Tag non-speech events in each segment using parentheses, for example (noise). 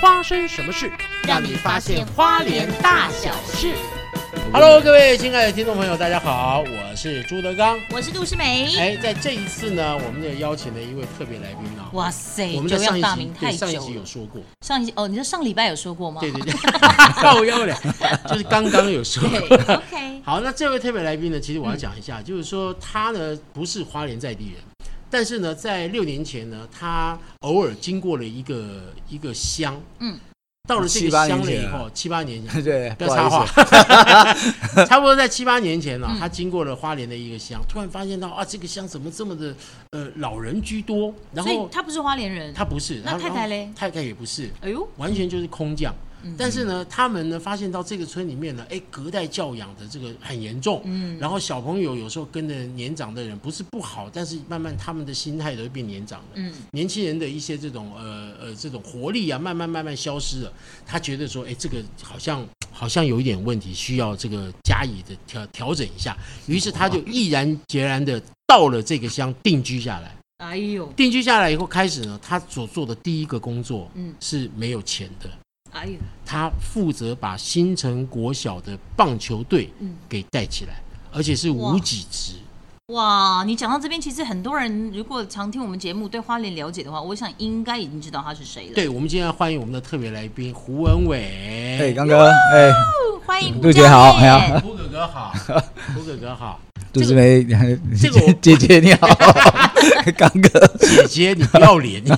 发生什么事，让你发现花莲大小事。Hello，各位亲爱的听众朋友，大家好，我是朱德刚。我是杜诗梅。哎，在这一次呢，我们也邀请了一位特别来宾啊。哇塞，我们在久仰大上一集名太久对上一集有。说过，上一集哦，你说上礼拜有说过吗？对对对，(laughs) 靠腰了，就是刚刚有说对过。，OK，好，那这位特别来宾呢，其实我要讲一下，就是说他呢不是花莲在地人，但是呢，在六年前呢，他偶尔经过了一个一个乡，嗯，到了这个乡了以后，七八年前，(laughs) 对，不要插话，(laughs) 差不多在七八年前呢、嗯。他经过了花莲的一个乡，突然发现到啊，这个乡怎么这么的呃老人居多，然后所以他不是花莲人。他不是，那太太嘞？太太也不是，哎呦，完全就是空降。嗯但是呢，他们呢发现到这个村里面呢，哎，隔代教养的这个很严重，嗯，然后小朋友有时候跟着年长的人不是不好，但是慢慢他们的心态都会变年长的。嗯，年轻人的一些这种呃呃这种活力啊，慢慢慢慢消失了。他觉得说，哎，这个好像好像有一点问题，需要这个加以的调调整一下。于是他就毅然决然的到了这个乡定居下来。哎呦，定居下来以后，开始呢，他所做的第一个工作嗯，是没有钱的。他负责把新城国小的棒球队嗯，给带起来，而且是无几职。哇，你讲到这边，其实很多人如果常听我们节目，对花莲了解的话，我想应该已经知道他是谁了。对，我们今天要欢迎我们的特别来宾胡文伟。哎，刚哥，哎，欢迎杜姐好哎呀。胡哥哥好，(laughs) 胡哥哥好，杜志梅，这个我 (laughs) 姐姐你好，(laughs) 刚哥，姐姐你不要脸，叫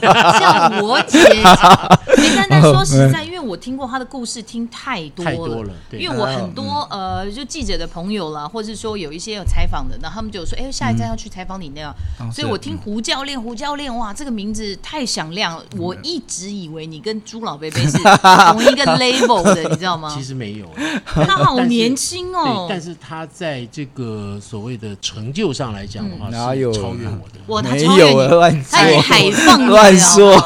我姐姐。哎，但但说实在，我听过他的故事听太多了，太多了对。因为我很多呃，就记者的朋友啦，或者是说有一些有采访的，然后他们就说，哎，下一站要去采访你那样，哦所以我听胡教练，胡教练，哇，这个名字太响亮了，我一直以为你跟朱老贝贝是 (laughs) 同一个 level 的，你知道吗？其？实没有。他好年轻哦，，但是他在这个所谓的成就上来讲的话，是哪有超越我的。我他没超越你，他海放 (laughs) 乱说，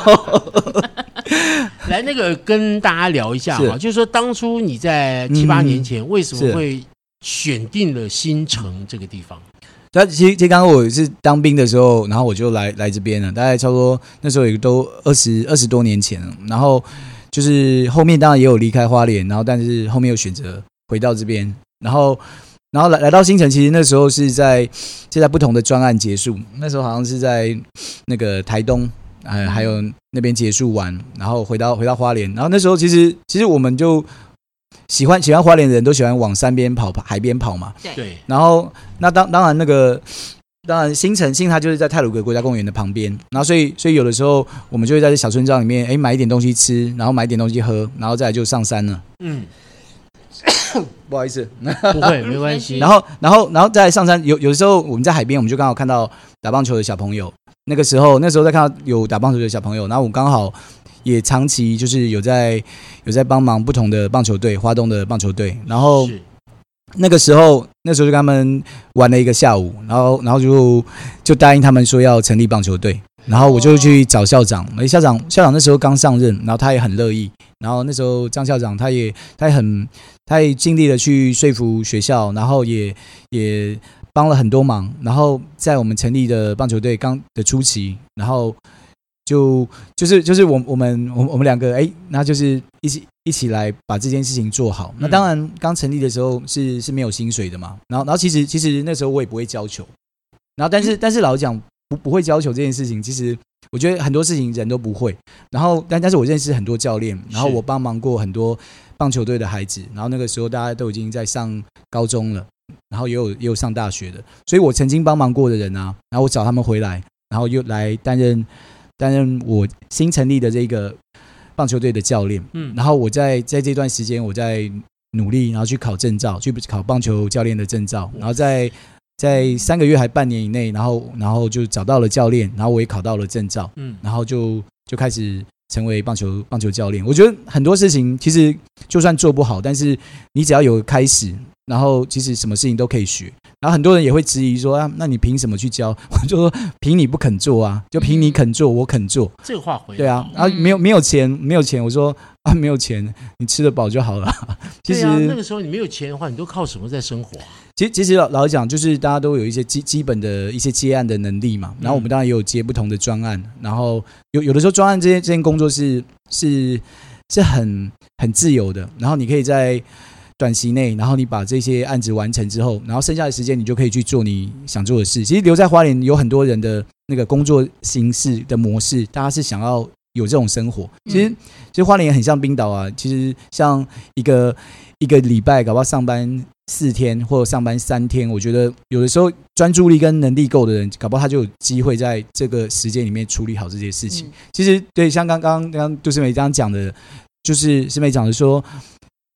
(laughs) 来，那个跟大家聊一下哈，就是说当初你在七八年前为什么会选定了新城这个地方？那其实其实刚刚我是当兵的时候，然后我就来来这边了，大概差不多那时候也都二十二十多年前了。然后就是后面当然也有离开花莲，然后但是后面又选择回到这边，然后然后来来到新城，其实那时候是在是在不同的专案结束，那时候好像是在那个台东。呃，还有那边结束完，然后回到回到花莲，然后那时候其实其实我们就喜欢喜欢花莲的人都喜欢往山边跑、海边跑嘛，对，然后那当当然那个当然新城新它就是在泰鲁格国家公园的旁边，然后所以所以有的时候我们就会在这小村庄里面，哎买一点东西吃，然后买一点东西喝，然后再来就上山了。嗯，(coughs) 不好意思，不会，没关系。然后然后然后再上山，有有的时候我们在海边，我们就刚好看到打棒球的小朋友。那个时候那时候在看到有打棒球的小朋友，然后我刚好也长期就是有在有在帮忙不同的棒球队，花东的棒球队，然后。那个时候，那时候就跟他们玩了一个下午，然后然后就就答应他们说要成立棒球队，然后我就去找校长，哎，校长校长那时候刚上任，然后他也很乐意，然后那时候张校长他也他也很他也尽力的去说服学校，然后也也帮了很多忙，然后在我们成立的棒球队刚的初期，然后就就是就是我我们我们我们两个哎，那就是一起一起来把这件事情做好。那当然刚成立的时候是是没有薪水的嘛，然后然后其实其实那时候我也不会教球，然后但是但是老实讲不不会教球这件事情，其实我觉得很多事情人都不会。然后但但是我认识很多教练，然后我帮忙过很多棒球队的孩子，然后那个时候大家都已经在上高中了。然后也有也有上大学的，所以我曾经帮忙过的人啊，然后我找他们回来，然后又来担任担任我新成立的这个棒球队的教练。嗯，然后我在在这段时间，我在努力，然后去考证照，去考棒球教练的证照，然后在在三个月还半年以内，然后然后就找到了教练，然后我也考到了证照，嗯，然后就就开始成为棒球棒球教练。我觉得很多事情其实就算做不好，但是你只要有开始，然后其实什么事情都可以学。然后很多人也会质疑说啊，那你凭什么去教？我 (laughs) 就说凭你不肯做啊，就凭你肯做，我肯做。这个话回对啊，好然后没有没有钱，没有钱，我说啊没有钱，你吃得饱就好了。(laughs) 其实、那个时候你没有钱的话，你都靠什么在生活啊？其实其实老老实讲，就是大家都有一些基基本的一些接案的能力嘛。然后我们当然也有接不同的专案，然后有有的时候专案这些这些工作是是是很很自由的，然后你可以在短期内，然后你把这些案子完成之后，然后剩下的时间你就可以去做你想做的事。其实留在花莲有很多人的那个工作形式的模式，大家是想要有这种生活。其实其实花莲也很像冰岛啊，其实像一个一个礼拜搞不好上班四天或者上班三天，我觉得有的时候专注力跟能力够的人，搞不好他就有机会在这个时间里面处理好这些事情。嗯其实对，像刚刚刚刚杜思美这样讲的，就是师妹讲的说，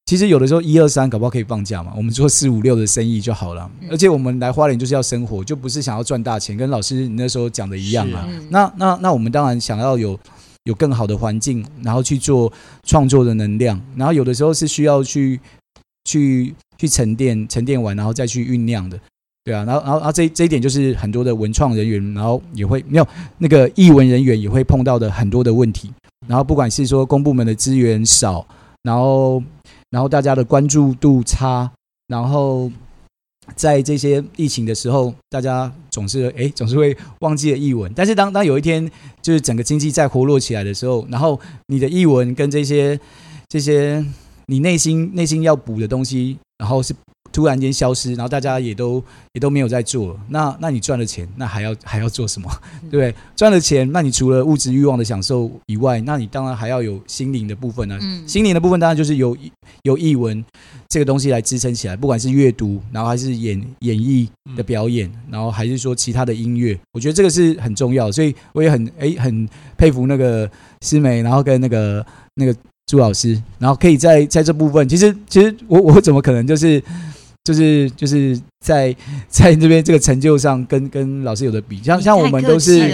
其实有的时候一二三搞不好可以放假嘛，我们做四五六的生意就好了。嗯而且我们来花莲就是要生活，就不是想要赚大钱，跟老师你那时候讲的一样啊。嗯那那那我们当然想要有有更好的环境，然后去做创作的能量，然后有的时候是需要去去去沉淀沉淀完，然后再去酝酿的。对啊，然后然后然后这这一点就是很多的文创人员，然后也会没有那个译文人员也会碰到的很多的问题。然后不管是说公部门的资源少，然后然后大家的关注度差，然后在这些疫情的时候，大家总是哎总是会忘记了译文。但是当当有一天就是整个经济再活络起来的时候，然后你的译文跟这些这些你内心内心要补的东西，然后是突然间消失，然后大家也都也都没有在做了，那那你赚了钱，那还要还要做什么？对不对？赚了钱，那你除了物质欲望的享受以外，那你当然还要有心灵的部分呢、嗯心灵的部分当然就是有有译文这个东西来支撑起来，不管是阅读，然后还是演演绎的表演，然后还是说其他的音乐，我觉得这个是很重要的，所以我也很哎很佩服那个师妹，然后跟那个那个朱老师，然后可以在在这部分，其实其实我我怎么可能就是就是就是在在这边这个成就上跟跟老师有的比，像像我们都是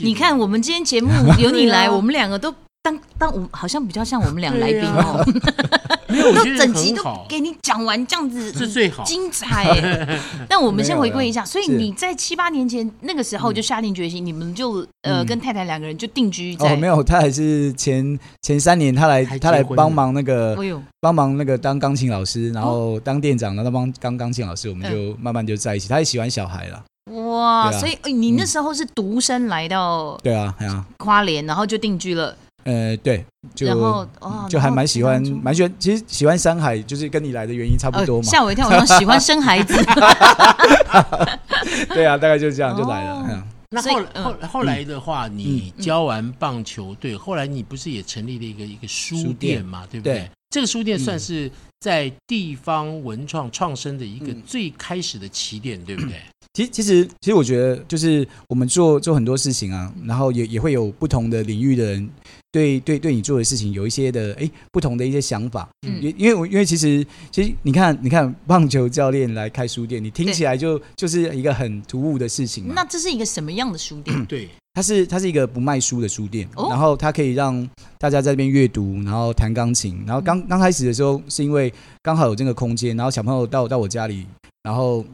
你看我们今天节目由你来，(laughs) 我们两个都当当我们好像比较像我们俩来宾哦，(laughs) 没有，我都整集都，给你讲完这样子，是最好。精彩。欸。但我们先回归一下，所以你在七八年前那个时候就下定决心，你们就呃嗯。跟太太两个人就定居在哦，没有，他还是前前三年他来他来帮忙那个帮忙那个当钢琴老师，然哦。后当店长，然后帮当钢琴老师，我们就慢慢就在一起。他也喜欢小孩了，哇！啊。所以哎你那时候是独身来到对啊，对啊，花莲，然后就定居了，呃，对，就然后哦，就还蛮喜欢，蛮喜欢。其实喜欢山海，就是跟你来的原因差不多呃嘛。吓我一跳，我说喜欢生孩子，(laughs) 对啊，大概就是这样就来了。哦嗯那后来后后来的话，你嗯教完棒球队，后来你不是也成立了一个一个书书店店嘛，对不对对？这个书店嗯算是在地方文创创生的一个嗯最开始的起点，对不对？(clears throat) 其其实其实我觉得，就是我们做做很多事情啊，然后也也会有不同的领域的人对对对你做的事情有一些的哎不同的一些想法。嗯因因为我因为其实其实你看你看棒球教练来开书店，你听起来就就是一个很突兀的事情嘛。那这是一个什么样的书店？对，它是它是一个不卖书的书店，哦。然后它可以让大家在这边阅读，然后弹钢琴。然后刚刚开始的时候，是因为刚好有这个空间，然后小朋友到到我家里，然后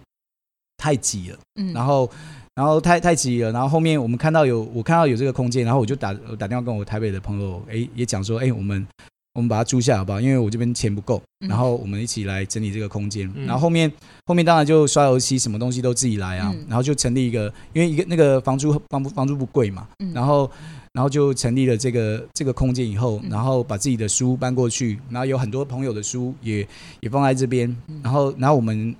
太挤了，嗯，然后然后太太挤了，然后后面我们看到有我看到有这个空间，然后我就打我打电话跟我台北的朋友，哎也讲说，哎我们我们把它租下好不好？因为我这边钱不够，嗯然后我们一起来整理这个空间。嗯然后后面后面当然就刷油漆，什么东西都自己来啊。嗯然后就成立一个，因为一个那个房租房房租不贵嘛，嗯然后然后就成立了这个这个空间以后，嗯然后把自己的书搬过去，然后有很多朋友的书也也放在这边嗯，然后然后我们。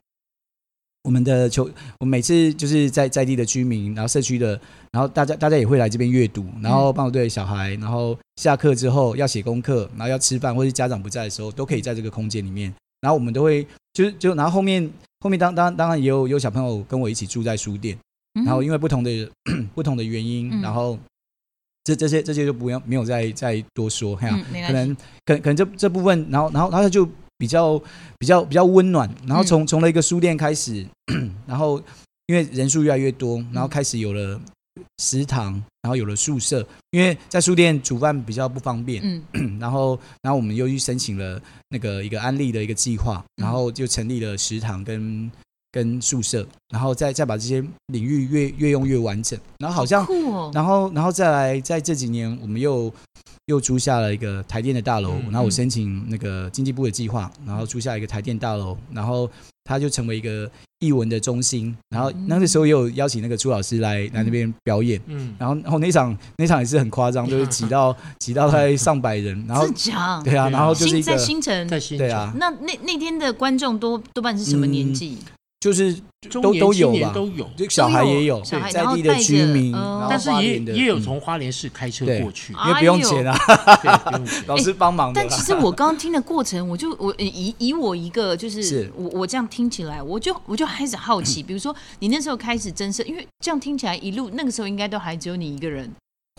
我们的球，我每次就是在在地的居民，然后社区的，然后大家大家也会来这边阅读，然后棒球队的小孩，然后下课之后要写功课，然后要吃饭，或是家长不在的时候，都可以在这个空间里面。然后我们都会就是就然后后面后面当当当然也有有小朋友跟我一起住在书店，嗯然后因为不同的 (clears throat) 不同的原因，嗯。然后这这些这些就不用没有再再多说，哈、嗯，没关系，可能可可能这这部分，然后然后然后他就比较比较比较温暖，然后从从了一个书店开始，(clears throat) 然后因为人数越来越多，然后开始有了食堂，然后有了宿舍，因为在书店煮饭比较不方便，嗯。(clears throat) 然后然后我们又去申请了那个一个安利的一个计划，嗯。然后就成立了食堂跟跟宿舍，然后再再把这些领域越越用越完整，然后好像然后，然后再来，在这几年，我们又又租下了一个台电的大楼，嗯然后我申请那个经济部的计划，然后租下一个台电大楼，然后它就成为一个艺文的中心，然后那个时候也有邀请那个朱老师来来那边表演。嗯，然后，然后那场那场也是很夸张，(laughs) 就是挤到挤到大概上百人，然后是假？对啊，然后就是在一个新城，在新对啊，那那那天的观众多多半是什么年纪？就是中都都有吧都有，就小孩也有，小孩在地的居民，哦然后但是也花莲的也有嗯从花莲市开车对过去，啊因为不用钱啊，(laughs) 老师帮忙。但其实我刚刚听的过程，我就我以以我一个就是是我我这样听起来，我就我就开始好奇，比如说你那时候开始增生，因为这样听起来一路那个时候应该都还只有你一个人，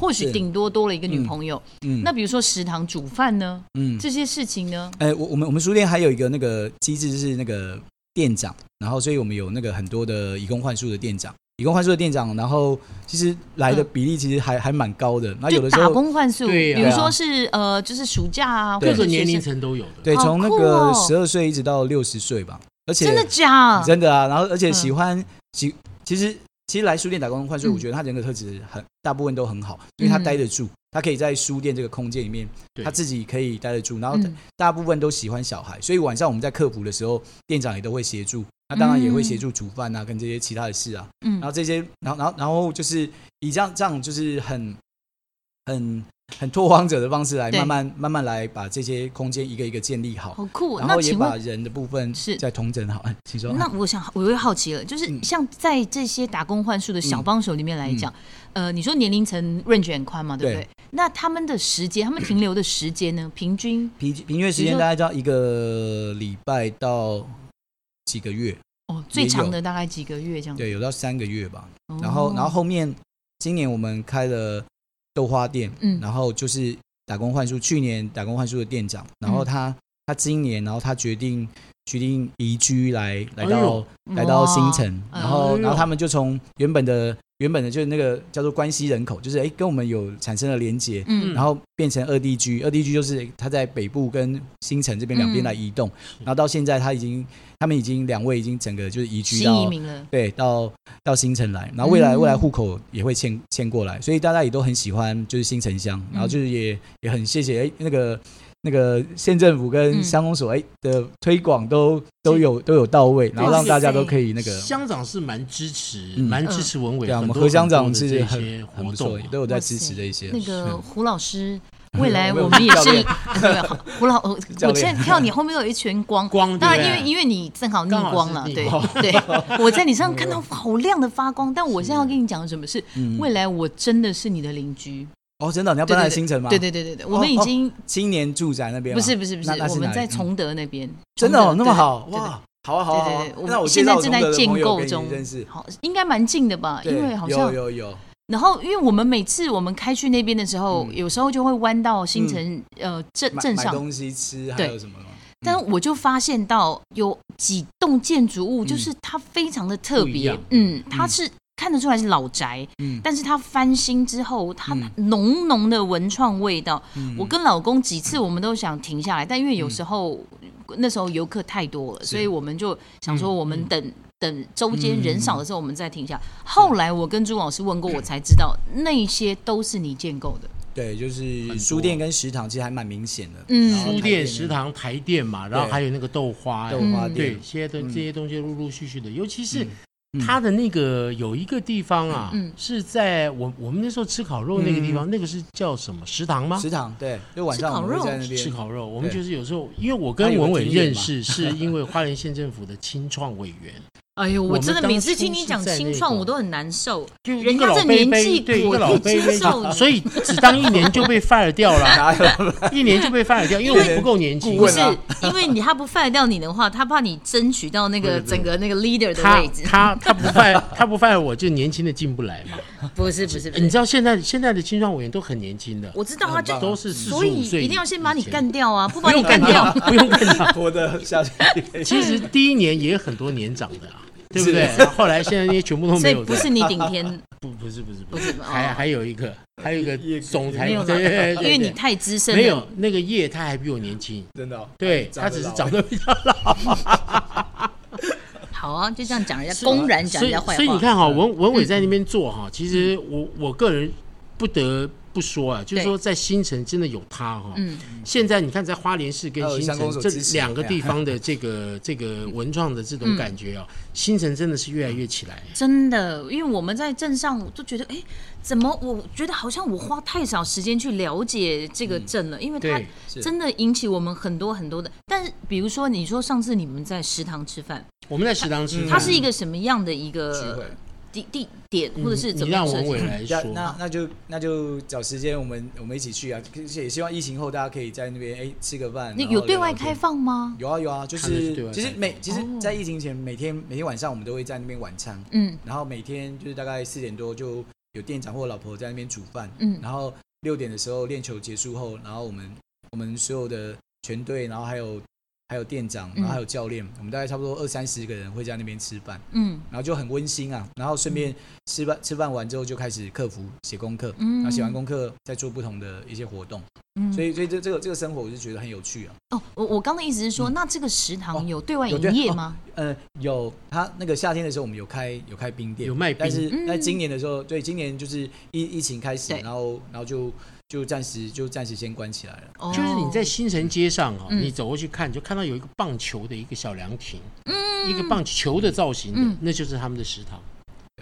或许是顶多多了一个女朋友。嗯那比如说食堂煮饭呢，嗯，这些事情呢，哎，我我们我们书店还有一个那个机制是那个店长，然后所以我们有那个很多的以工换宿的店长，以工换宿的店长，然后其实来的比例其实还还蛮高的，那有的时候工换宿，对呀比如说是呃，就是暑假啊，或者各个年龄层都有的。对，从那个哦。十二岁一直到六十岁吧，而且真的假？真的啊，然后而且嗯。喜欢喜，其实其实来书店打工换宿，嗯。我觉得他人格特质很大部分都很好，因为他嗯。待得住，他可以在书店这个空间里面，他自己可以待得住，然后嗯。大部分都喜欢小孩，所以晚上我们在客服的时候，店长也都会协助，那当然也会协助煮饭啊，跟这些其他的事啊，嗯。然后这些，然后然后然后就是以这样这样就是很很很拓荒者的方式来慢慢慢慢来把这些空间一个一个建立好，好酷。然后也把人的部分是再统整好。哎 (laughs) 请说。那我想我又好奇了，就是嗯像在这些打工换宿的小帮手里面来讲，呃，你说年龄层 range 很宽嘛，对不对对？那他们的时间，他们停留的时间呢？(clears throat) 平均平平均时间大概到一个礼拜到几个月，哦，最长的大概几个月这样。对，有到三个月吧。哦，然后，然后后面今年我们开了豆花店，嗯。然后就是打工换宿，去年打工换宿的店长，然嗯后他他今年，然后他决定决定移居来来到哎来到新城，然后哎然后他们就从原本的原本的就是那个叫做关系人口，就是哎跟我们有产生了连接，嗯，然后变成二地居，二地居就是他在北部跟新城这边两边嗯来移动，然后到现在他已经他们已经两位已经整个就是移居到移民了。对到到新城来，然后未来、嗯未来户口也会迁迁过来，所以大家也都很喜欢就是新城乡，然后就是也也很谢谢哎那个。那个县政府跟嗯。乡公所哎的推广都都有都有到位，然后让大家都可以那个乡长是蛮支持，嗯。蛮支持文伟对啊，我们何乡长很多的是很这些很不错活动啊，，都有在支持这一些。那个嗯。胡老师，未来 (laughs) 我们也是 (laughs) 胡老，我我现在看到你后面有一圈光，光当然因为因为你正好逆光了，对对，(laughs) 我在你身上看到好亮的发光，但我现在要跟你讲什么是嗯。未来我真的是你的邻居，哦，真的你要搬来新城吗？对对对对对，我们已经青年住宅那边不是不是不是我们在崇德那边，真的哦那么好哇，好啊好啊好啊。那我们现在正在建构中好，应该蛮近的吧？因为好像，有有。有，然后因为我们每次我们开去那边的时候，嗯。有时候就会弯到新城呃镇镇上，买东西吃还对有什么吗？但我就发现到有几栋建筑物，就是它非常的特别嗯，它是看得出来是老宅，嗯。但是它翻新之后，它嗯。浓浓的文创味道。嗯。我跟老公几次我们都想停下来，但因为有时候、那时候游客太多了，所以我们就想说嗯我们嗯等。等周间嗯人少的时候，我们再停下。后来我跟朱老师问过，我才知道那些都是你建构的。对，就是书店跟食堂其实还蛮明显的，嗯。书店、食堂、台店嘛，然后还有那个豆花，豆花嗯。店，，对这些东嗯。这些东西陆陆续续的，尤其是它的那个有一个地方啊嗯，是在我我们那时候吃烤肉那个地方，那个是叫什么？食堂吗？食堂对，就晚上吃烤肉我们在那边。吃烤肉，我们就是有时候，因为我跟文伟认识，是因为花莲县政府的青创委员，哎呦，我真的每次听你讲清创，我都很难受。就人家这年纪对一我个老可以贝贝接受，所以 (laughs) 只当一年就被 fire 掉了，(laughs) 哪有一年就被 fire 掉，因为我不够年轻不是因为你他不 fire 掉你的话，他怕你争取到那个整个那个 leader 的位置。他他不 fire 他不 fire 我就年轻的进不来嘛。(laughs) 不是不是，你知道现在现在的青创委员都很年轻的，我知道他就都是四十所五岁一定要先把你干掉啊，不把你干掉用干掉，，不用干掉。我的下去？其实第一年也有很多年长的啊，对不对？然 (laughs) 后后来现在那些全部都没有的。不是你顶天，(laughs) 不不是不是不是。还哦。还有一个还有一个叶总裁，因为你太资深没有。那个叶，他还比我年轻，真的哦，对他只是长得比较老。(laughs) 好啊，就这样讲人家，公然讲所以人家坏话。所以你看哈，文文伟在那边做哈，其实我我个人不得不说啊，就是说在新城真的有它哈、嗯，现在你看，在花莲市跟新城这两个地方的这个 (laughs) 这个文创的这种感觉啊，新城真的是越来越起来。真的，因为我们在镇上都觉得，哎，怎么我觉得好像我花太少时间去了解这个镇了，因为它真的引起我们很多很多的。但是比如说，你说上次你们在食堂吃饭，我们在食堂吃饭，它是一个什么样的一聚个会。地地点，或者是嗯怎你让文么样设计伟来说，那那那就那就找时间，我们我们一起去啊！而且也希望疫情后大家可以在那边哎吃个饭。有对外开？放吗？有啊有啊，就是是其实每其实哦，在疫情前每天每天晚上我们都会在那边晚餐，嗯然后每天就是大概四点多就有店长或老婆在那边煮饭，嗯然后六点的时候练球结束后，然后我们我们所有的全队，然后还有还有店长，然后还有教练，我们大概差不多二三十个人会在那边吃饭，嗯。然后就很温馨啊。然后顺便吃饭吃饭完之后就开始客服写功课，嗯。然后写完功课再做不同的一些活动，嗯。所以所以这这个这个生活我就觉得很有趣啊。哦，我我刚的意思是说，那这个食堂哦有对外营业吗？呃，有他那个夏天的时候，我们有开有开冰店，有卖冰。但是嗯。在今年的时候，对，今年就是疫疫情开始，然后然后就就暂时就暂时先关起来了。哦就是你在新城街上啊，嗯你走过去看，就看到有一个棒球的一个小凉亭，嗯一个棒球的造型的嗯，那就是他们的食堂。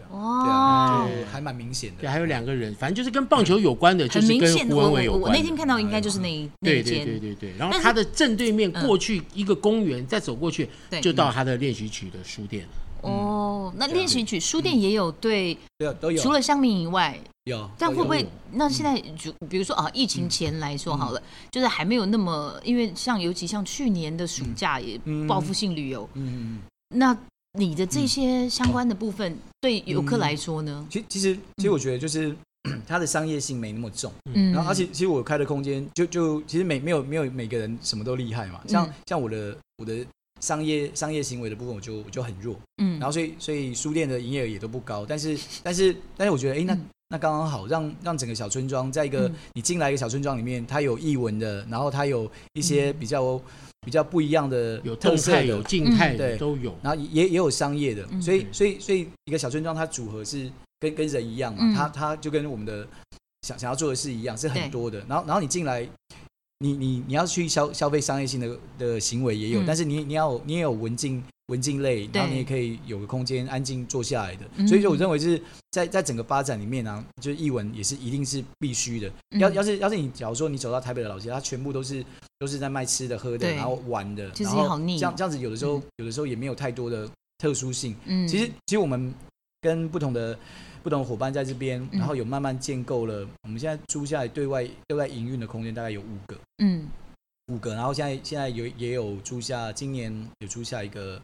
哦还蛮明显的对，的。还有两个人，反正就是跟棒球有关的，就。是跟胡文伟有关。我那天看到应该就是那一那对对，对对对，然后他的正对面嗯过去一个公园，再走过去就到他的练习曲的书店了。哦，那练习曲书店也有对，都有。除了香茗以外，有，但会不会？那现在就比如说啊，疫情前来说好了，就是还没有那么，因为像尤其像去年的暑假也嗯报复性旅游，嗯，嗯那你的这些相关的部分对游客来说呢？其其实其实我觉得就是 (clears throat) 它的商业性没那么重，嗯，然后而且其实我开的空间就就其实每没有没有每个人什么都厉害嘛，像嗯。像我的我的商业商业行为的部分我就我就很弱，嗯，然后所以所以书店的营业额也都不高，但是但是但是我觉得哎、诶那嗯那刚刚好，让让整个小村庄在一个、嗯。你进来一个小村庄里面，它有译文的，然后它有一些比较、比较不一样的有动态、特色的有静态的对。都有。然后也也有商业的，嗯。所以所以所以一个小村庄它组合是跟跟人一样嘛，嗯。它它就跟我们的想想要做的事一样，是很多的。然后然后你进来，你你你要去消消费商业性的的行为也有，嗯。但是你你要你也有文静文静类，然后你也可以有个空间安静坐下来的。嗯。所以说我认为是在在整个发展里面呢、就是译文也是一定是必须的。嗯。要要是要是你假如说你走到台北的老街，它全部都是都是在卖吃的喝的，然后玩的，其实然后也好腻。这样这样子有的时候、有的时候也没有太多的特殊性。嗯，其实其实我们跟不同的不同伙伴在这边，嗯。然后有慢慢建构了，我们现在租下来对外对外营运的空间大概有五个。嗯。五个，然后现在现在有也有租下，今年有租下一个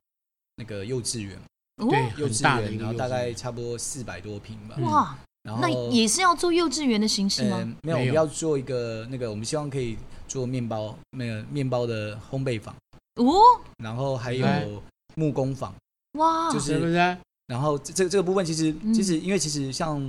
那个幼稚园，哦。对，幼稚园，然后大概差不多四百多平吧。嗯哇，然后那也是要做幼稚园的形式吗？呃没有，我们要做一个那个，我们希望可以做面包，那个面包的烘焙坊，哦，然后还哎有木工坊，哇，就是是不是？然后这这这个部分其实嗯。其实因为其实像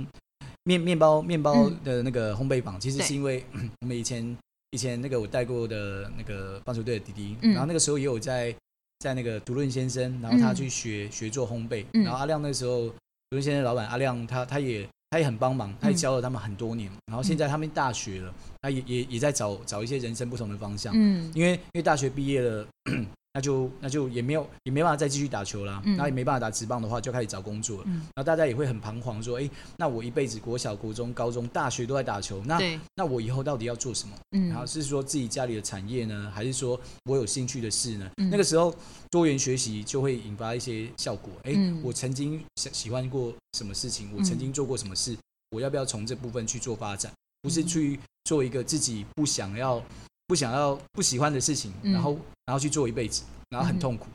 面面包面包嗯的那个烘焙坊，其实是因为 (clears throat) 我们以前以前那个我带过的那个棒球队的弟弟，嗯。然后那个时候也有在在那个独论先生，然后他嗯去学学做烘焙，嗯。然后阿亮那时候独论先生老板阿亮他他也他也很帮忙，他也嗯教了他们很多年，然后现在他们大学了，他也也也在找找一些人生不同的方向，嗯。因为因为大学毕业了，那就那就也没有也没办法再继续打球啦，嗯那也没办法打职棒的话，就开始找工作了。嗯，然后大家也会很彷徨，说，哎，那我一辈子国小、国中、高中、大学都在打球，那，那我以后到底要做什么？嗯，然后是说自己家里的产业呢，还是说我有兴趣的事呢？嗯那个时候多元学习就会引发一些效果。哎、嗯我曾经喜喜欢过什么事情，我曾经做过什么事，我要不要从这部分去做发展？不是嗯去做一个自己不想要、不想要、不喜欢的事情，嗯。然后然后去做一辈子，然后很嗯。痛苦，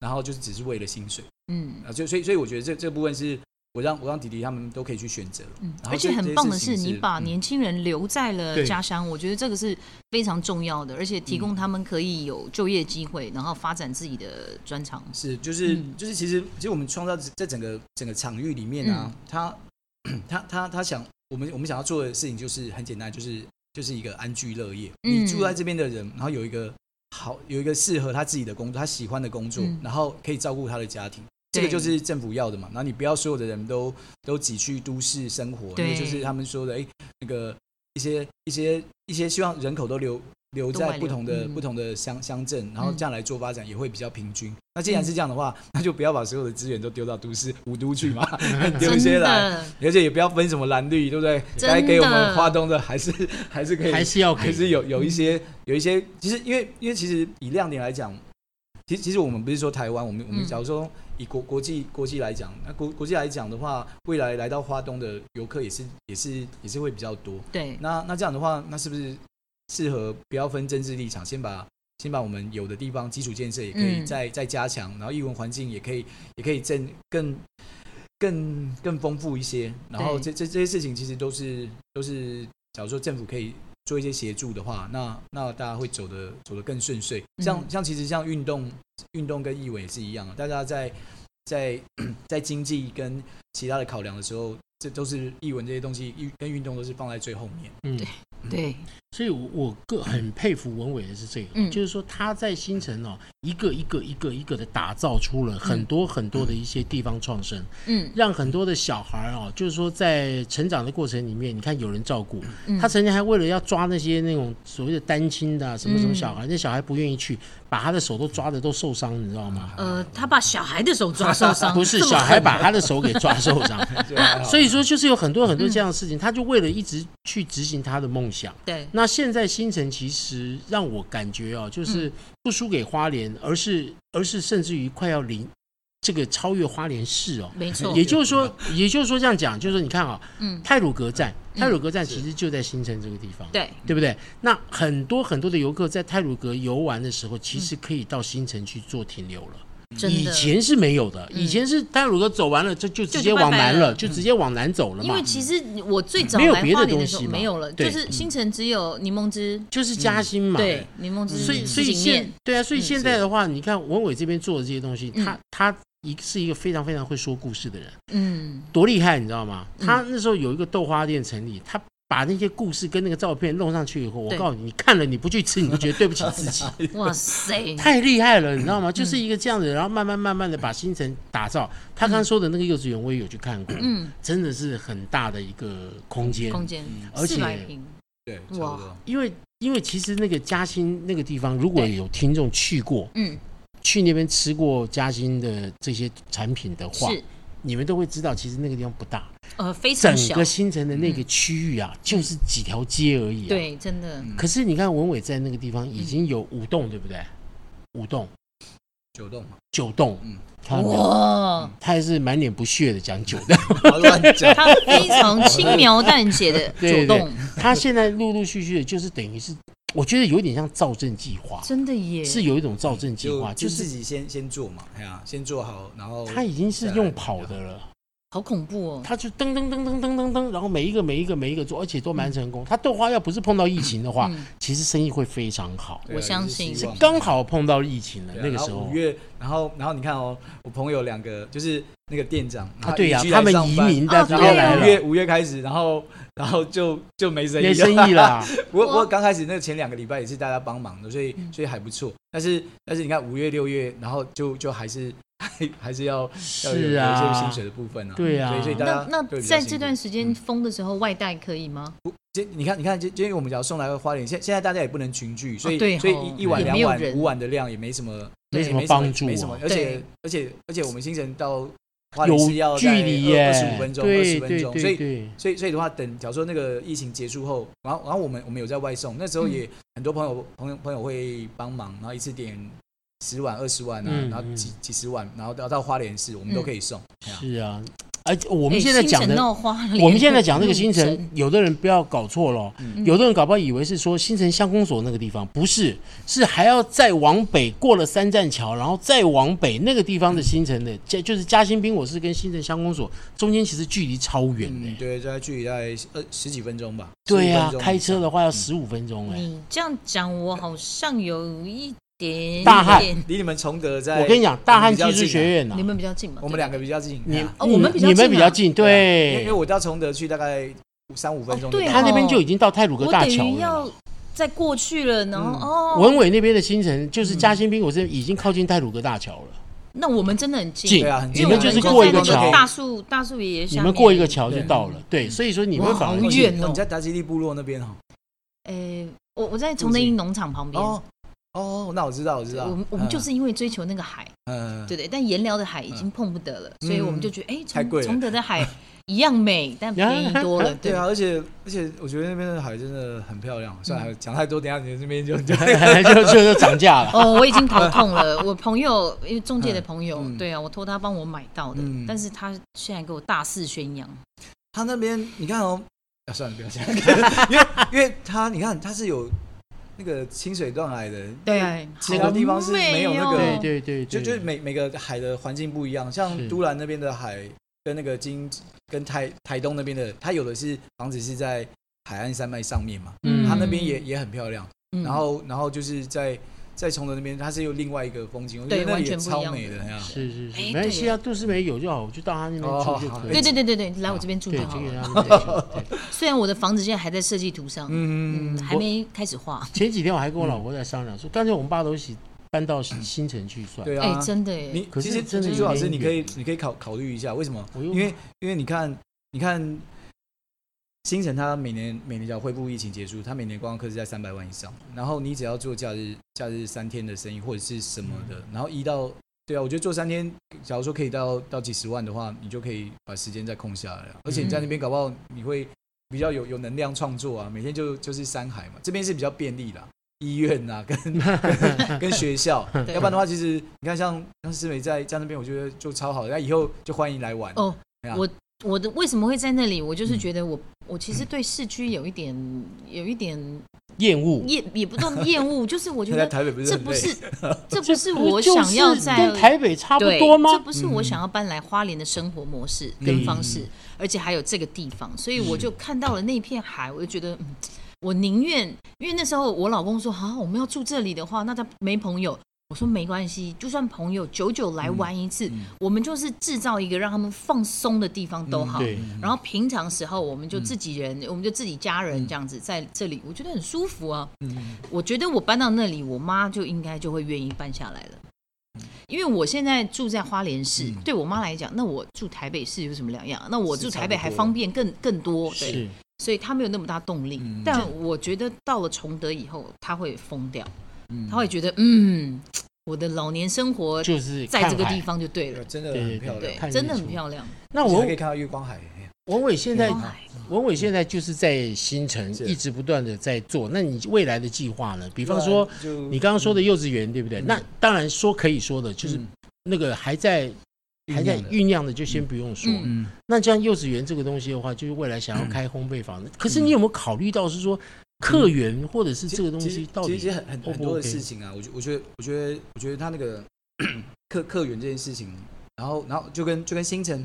然后就是只是为了薪水嗯。啊，就所以所以我觉得这这部分是我让我让弟弟他们都可以去选择。嗯，而且很棒的是，你把嗯。年轻人留在了家乡，我觉得这个是非常重要的，而且提嗯。供他们可以有就业机会，然后发展自己的专长。是，就是、嗯。就是，其实其实我们创造在整个整个场域里面啊，他 (clears throat) 他他他想，我们我们想要做的事情就是很简单，就是就是一个安居乐业。嗯。你住在这边的人，然后有一个好有一个适合他自己的工作，他喜欢的工作，嗯。然后可以照顾他的家庭。这个就是政府要的嘛，然后你不要所有的人都都挤去都市生活，因为对就是他们说的，哎，那个一些一些一些希望人口都留留在不同的、嗯不同的乡乡镇，然后嗯这样来做发展也会比较平均。那既然是这样的话，那就不要把所有的资源都丢到都市五都去嘛，(laughs) 丢一些来。而且也不要分什么蓝绿，对不对？该给我们花东的还是还是可以，还是要给还是有有一些有一些，其实因为因为其实以亮点来讲，其实其实我们不是说台湾，我们我们嗯假如说以国国际国际来讲，那国国际来讲的话，未来来到花东的游客也是也是也是会比较多。对，那那这样的话，那是不是适合不要分政治立场，先把先把我们有的地方基础建设也可以嗯再、再加强，然后译文环境也可以也可以更更更更丰富一些。然后这这这些事情其实都是都是，假如说政府可以做一些协助的话，那那大家会走的走的更顺遂。像、嗯像其实像运动运动跟译文也是一样的，大家在在在经济跟其他的考量的时候，这都是译文这些东西，运跟运动都是放在最后面。嗯，对，所以我，我个很佩服文伟的是这个，嗯。就是说他在新城哦，一个一个一个一个的打造出了很多很多的一些地方创生，嗯。让很多的小孩哦，就是说在成长的过程里面，你看有人照顾，嗯，他曾经还为了要抓那些那种所谓的单亲的、啊、什么什么小孩，那小孩不愿意去，把他的手都抓的都受伤，你知道吗？呃，他把小孩的手抓受伤，(laughs) 不是小孩把他的手给抓受伤，(laughs) (laughs) 所以说就是有很多很多这样的事情，他就为了一直去执行他的梦想。对，那现在新城其实让我感觉哦，就是不输给花莲，而是而是甚至于快要临这个超越花莲市哦。没错，也就是说，也就是说这样讲，就是说你看啊、嗯，泰鲁阁站，嗯。泰鲁阁站其实就在新城这个地方，对，对不对？那很多很多的游客在泰鲁阁游玩的时候，其实可以到新城去做停留了。以前是没有的，嗯。以前是泰鲁阁走完了，就就直接往南了，就直接往南走了嘛。因为。其实我最早来没有别的花莲的时候东西没有了，就是新城只有柠檬汁，就是嘉兴嘛，对，柠檬汁，所以所以现，对啊，所以嗯现在的话，你看文伟这边做的这些东西，嗯。他他一是一个非常非常会说故事的人，嗯，多厉害，你知道吗？嗯。他那时候有一个豆花店成立，他把那些故事跟那个照片弄上去以后，我告诉你，你看了你不去吃，你就觉得对不起自己，(laughs) 哇塞，(laughs) 太厉害了，你知道吗？就是一个这样子，然后慢慢慢慢的把新城打造。他刚刚说的那个幼稚园，我也有去看过，嗯，真的是很大的一个空间，空间而且四百平，对，差不多。因为因为其实那个嘉兴那个地方，如果有听众去过，嗯，去那边吃过嘉兴的这些产品的话，是，你们都会知道，其实那个地方不大，呃，非常小整个，新城的那个区域啊，就是几条街而已、啊。。对，真的，嗯可是你看文伟在那个地方已经有五栋，对不对？五栋、九栋嘛，九栋，嗯看到没有？哇，他还是满脸不屑的讲九栋。(laughs) 乱讲。他非常轻描淡写的 (laughs) 九栋，他现在陆陆续续的，就是等于是，我觉得有点像造证计划，真的耶，是有一种造证计就划，就就是自己先先做嘛，哎呀，先做好，然后他已经是用跑的了。好恐怖哦，他就噔噔噔噔噔噔噔，然后每一个每一个每一个做，而且都蛮成功。他豆花要不是碰到疫情的话，嗯。其实生意会非常好。对啊我相信。是刚好碰到疫情了对啊那个时候。五，月，然后然后你看哦，我朋友两个就是那个店长啊对呀他们移民到哦然后这边来，五月五月开始，然后然后就就没生意没生意了。(laughs) 不过不过刚开始那前两个礼拜也是大家帮忙的，所以嗯。所以还不错。但是但是你看五月六月，然后就就还是还 (laughs) 还是要要有有一些薪，水的部分啊。对啊。所以所以大家那在这段时间嗯封的时候，外带可以吗？不今你看，你看，今今天我们只要送来花莲，现现在大家也不能群聚，所以、所以一一碗两碗五碗的量也没什么，没什么帮助啊。没什么，而对。且而且而且我们新城到有距离耶，二十五分钟，二对十分钟，所以所以所以的话，等假如说那个疫情结束后，然后然后我们我们有在外送，那时候也很多朋友朋友朋友会帮忙，然后一次点十碗二十碗啊，嗯然后几几十碗，然后到到花莲市我们都可以送。是啊。而且我我们现在讲的，我们现在讲这个新城，有的人不要搞错了有的人搞不好以为是说新城乡公所那个地方，不是，是还要再往北过了三站桥，然后再往北那个地方的新城的，嘉就是嘉兴滨，我是跟新城乡公所中间其实距离超远的嗯，。对，大概距离大概二十几分钟吧。对呀、15分钟以开车的话要十五分钟哎。你这样讲，我好像有一点大汉。离你们崇德在，我跟你讲，大汉技术学院呐、你们比较近嘛？我们两个比较近。你、哦我们比较你们比较近，对。啊因为我到崇德去大概三五分钟对他那边就已经到泰鲁阁大桥了于要。再过去了，然后嗯。哦，文伟那边的新城就是嘉兴滨，我是已经靠近泰鲁阁大桥了。那我们真的很近，对啊很近我你们就是过一个桥，大树大树爷爷，你们过一个桥就到了，对，所以说你们哇反而好远哦。你在达吉利部落那边哦。诶，我我在崇德英农场旁边。哦哦，那我知道，我知道。我们我们就是因为追求那个海，嗯，对对，但盐寮的海已经碰不得了，所以我们就觉得，哎，崇崇德的海一样美，但便宜多了，(laughs) 对啊，而且而且我觉得那边的海真的很漂亮。算了，讲太多，等下你这边就 (laughs) (laughs) 就就就就涨价了。哦，我已经头痛了。我朋友，因为中介的朋友，嗯对啊，我托他帮我买到的，嗯但是他现在给我大肆宣扬。他那边你看哦，啊算了不要讲，因为因为他你看他是有那个清水断崖的，对。啊，其他地方是没有。那个哦对对对，就就是每每个海的环境不一样，像都兰那边的海跟那个金跟台台东那边的，它有的是房子是在海岸山脉上面嘛，嗯。它那边也也很漂亮。嗯。然后然后就是在在崇德那边，它是有另外一个风景，我觉得对完那里也全不一样的超美的。是是是，哎没关系啊，杜思梅有就好，我就到他那边哦住就可以。对对对对对，来我这边住，就好虽然我的房子现在还在设计图上，嗯嗯，还没开始画。前几天我还跟我老婆在商量说，干脆我们爸都一起搬到新城去算。对哎，啊，真的耶，你可是其实真的朱老师，你可以你可以考考虑一下，为什么？因为因为你看你看新城，它每年每年只要恢复疫情结束，它每年观光客是在三百万以上，然后你只要做假日假日三天的生意或者是什么的，然后一到对啊，我觉得做三天，假如说可以到到几十万的话，你就可以把时间再空下来了，而且你在那边搞不好你会比较有有能量创作啊，每天就就是山海嘛，这边是比较便利啦。医院呐、跟 (laughs) 跟跟学校，(laughs) 要不然的话，其实你看像像思美在在那边，我觉得就超好的，那以后就欢迎来玩。哦我我的为什么会在那里？我就是嗯觉得我我其实对市区有一点有一点厌恶，也，也不算厌恶，就是我觉得他在台北不是这？(laughs) 不是这不是我想要在跟台北差不，多吗这？不是我嗯想要搬来花莲的生活模式跟方式，而且还有这个地方，所以我就看到了那片海，我就觉得，嗯，我宁愿，因为那时候我老公说，啊，我们要住这里的话，那他没朋友。我说没关系，就算朋友久久来玩一次，嗯我们就是制造一个让他们放松的地方都好。对然后平常时候我们就自己人，我们就自己家人这样子在这里，我觉得很舒服啊。嗯我觉得我搬到那里，我妈就应该就会愿意搬下来了。因为我现在住在花莲市，嗯对我妈来讲，那我住台北市有什么两样？那我住台北还方便更更多，对，是，所以她没有那么大动力。嗯但我觉得到了崇德以后，她会疯掉，嗯她会觉得，嗯，我的老年生活就是在这个地。方就对了，真的对很漂亮对，真的很漂亮。那我可以看到月光海。文伟现在文伟现在就是在新城一直不断的在做。那你未来的计划呢？比方说你刚刚说的幼稚园，对不对？嗯那当然说可以说的，就是嗯那个还在还在酝酿的就先不用说。那像幼稚园这个东西的话，就是未来想要开烘焙坊的。可是你有没有考虑到是说客源或者是这个东西到底其实其实很很很多的事情啊，我觉我觉得我觉得我觉得他那个客客源这件事情，然后然后就跟就跟新城